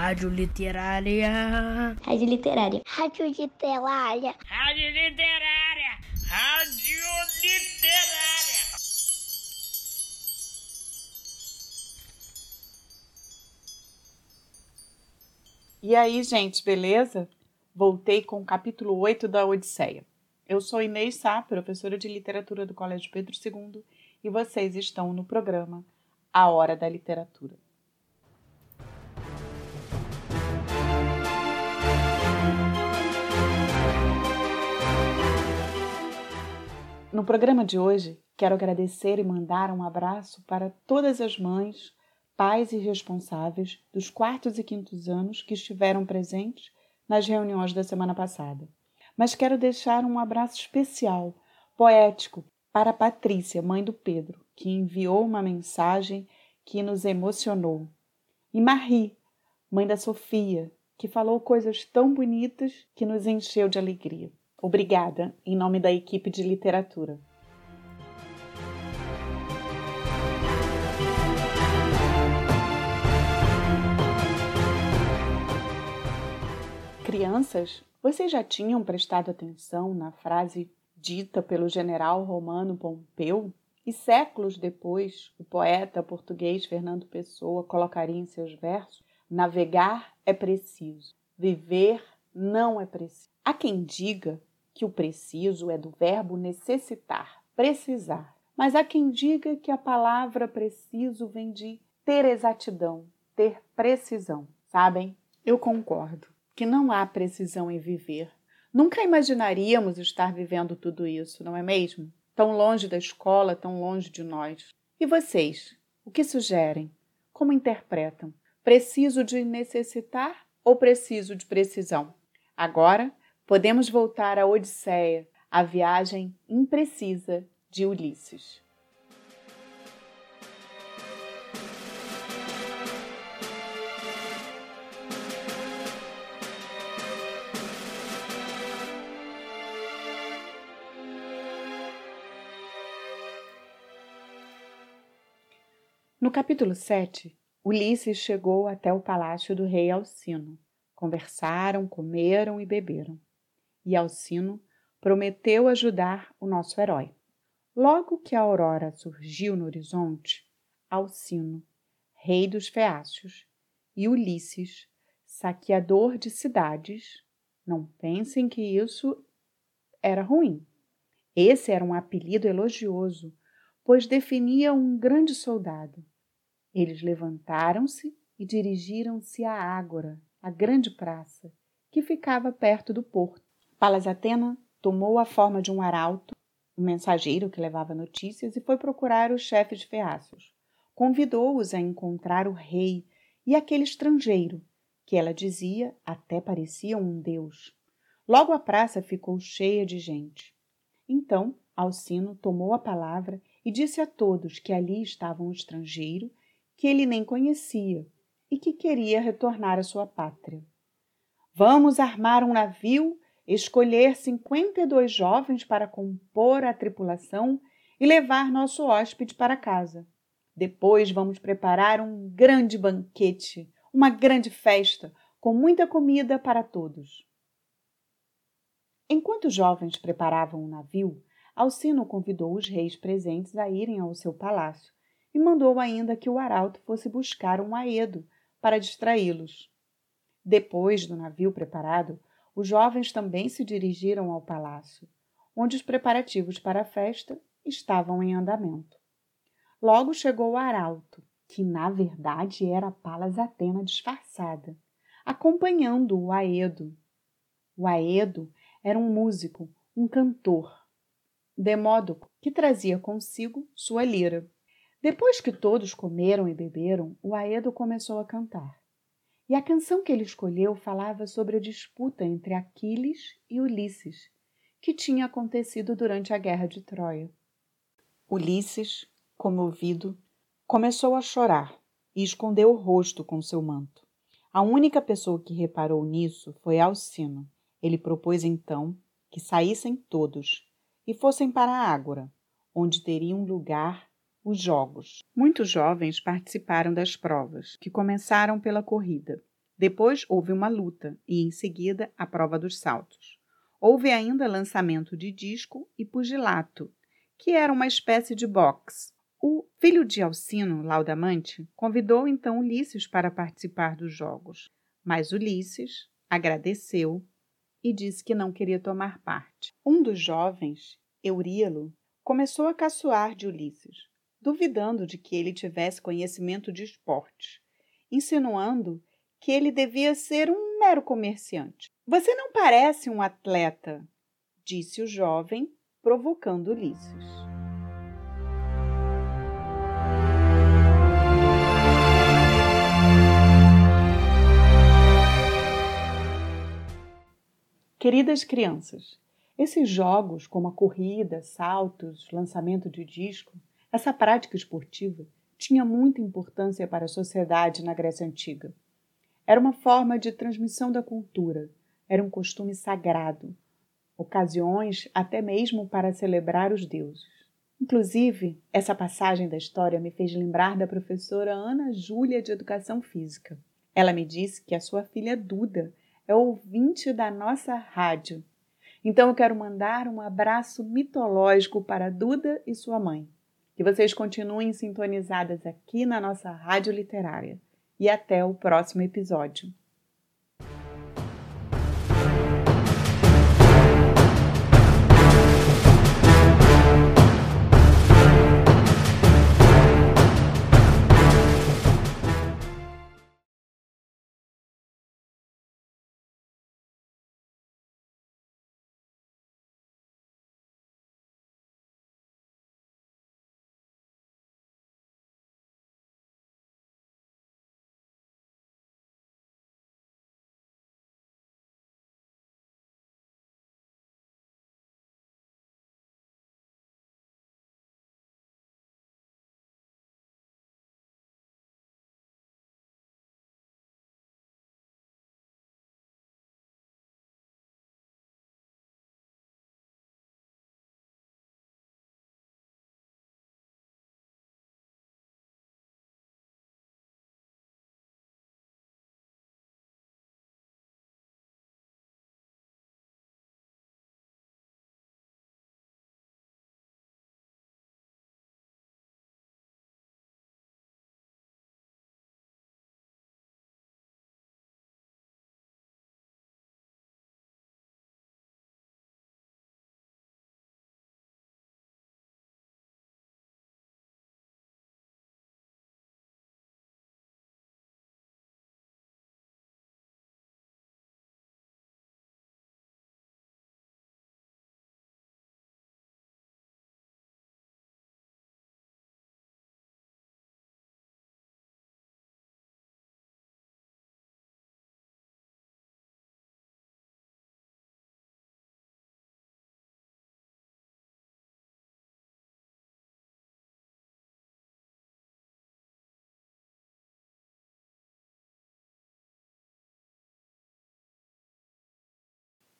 Rádio Literária. Rádio Literária. Rádio Literária. Rádio Literária. Rádio Literária. E aí, gente, beleza? Voltei com o capítulo 8 da Odisseia. Eu sou Inês Sá, professora de literatura do Colégio Pedro II, e vocês estão no programa A Hora da Literatura. No programa de hoje, quero agradecer e mandar um abraço para todas as mães, pais e responsáveis dos quartos e quintos anos que estiveram presentes nas reuniões da semana passada. Mas quero deixar um abraço especial, poético, para Patrícia, mãe do Pedro, que enviou uma mensagem que nos emocionou. E Marie, mãe da Sofia, que falou coisas tão bonitas que nos encheu de alegria. Obrigada, em nome da equipe de literatura. Crianças, vocês já tinham prestado atenção na frase dita pelo general romano Pompeu? E séculos depois, o poeta português Fernando Pessoa colocaria em seus versos: Navegar é preciso, viver não é preciso. Há quem diga que o preciso é do verbo necessitar, precisar. Mas há quem diga que a palavra preciso vem de ter exatidão, ter precisão. Sabem? Eu concordo que não há precisão em viver. Nunca imaginaríamos estar vivendo tudo isso, não é mesmo? Tão longe da escola, tão longe de nós. E vocês? O que sugerem? Como interpretam? Preciso de necessitar ou preciso de precisão? Agora podemos voltar à Odisseia, a viagem imprecisa de Ulisses. No capítulo 7, Ulisses chegou até o palácio do rei Alcino. Conversaram, comeram e beberam e Alcino prometeu ajudar o nosso herói. Logo que a aurora surgiu no horizonte, Alcino, rei dos Feácios, e Ulisses, saqueador de cidades, não pensem que isso era ruim. Esse era um apelido elogioso, pois definia um grande soldado. Eles levantaram-se e dirigiram-se à Ágora, a grande praça, que ficava perto do porto. Palas Atena tomou a forma de um arauto, um mensageiro que levava notícias, e foi procurar os chefes feácios. Convidou-os a encontrar o rei e aquele estrangeiro, que ela dizia até parecia um deus. Logo a praça ficou cheia de gente. Então Alcino tomou a palavra e disse a todos que ali estava um estrangeiro que ele nem conhecia e que queria retornar à sua pátria. Vamos armar um navio escolher 52 jovens para compor a tripulação e levar nosso hóspede para casa. Depois vamos preparar um grande banquete, uma grande festa, com muita comida para todos. Enquanto os jovens preparavam o navio, Alcino convidou os reis presentes a irem ao seu palácio e mandou ainda que o arauto fosse buscar um aedo para distraí-los. Depois do navio preparado, os jovens também se dirigiram ao palácio, onde os preparativos para a festa estavam em andamento. Logo chegou o arauto, que na verdade era Palas Atena disfarçada, acompanhando o Aedo. O Aedo era um músico, um cantor, Demódoco, que trazia consigo sua lira. Depois que todos comeram e beberam, o Aedo começou a cantar. E a canção que ele escolheu falava sobre a disputa entre Aquiles e Ulisses, que tinha acontecido durante a guerra de Troia. Ulisses, comovido, começou a chorar e escondeu o rosto com seu manto. A única pessoa que reparou nisso foi Alcino. Ele propôs então que saíssem todos e fossem para a Ágora, onde teriam lugar os jogos. Muitos jovens participaram das provas, que começaram pela corrida. Depois houve uma luta e, em seguida, a prova dos saltos. Houve ainda lançamento de disco e pugilato, que era uma espécie de boxe. O filho de Alcino, Laudamante, convidou então Ulisses para participar dos jogos, mas Ulisses agradeceu e disse que não queria tomar parte. Um dos jovens, Euríalo, começou a caçoar de Ulisses, duvidando de que ele tivesse conhecimento de esporte, insinuando que ele devia ser um mero comerciante. Você não parece um atleta, disse o jovem, provocando Ulisses. Queridas crianças, esses jogos, como a corrida, saltos, lançamento de disco, essa prática esportiva tinha muita importância para a sociedade na Grécia Antiga. Era uma forma de transmissão da cultura, era um costume sagrado, ocasiões até mesmo para celebrar os deuses. Inclusive, essa passagem da história me fez lembrar da professora Ana Júlia de Educação Física. Ela me disse que a sua filha Duda é ouvinte da nossa rádio. Então eu quero mandar um abraço mitológico para Duda e sua mãe. Que vocês continuem sintonizadas aqui na nossa rádio literária. E até o próximo episódio.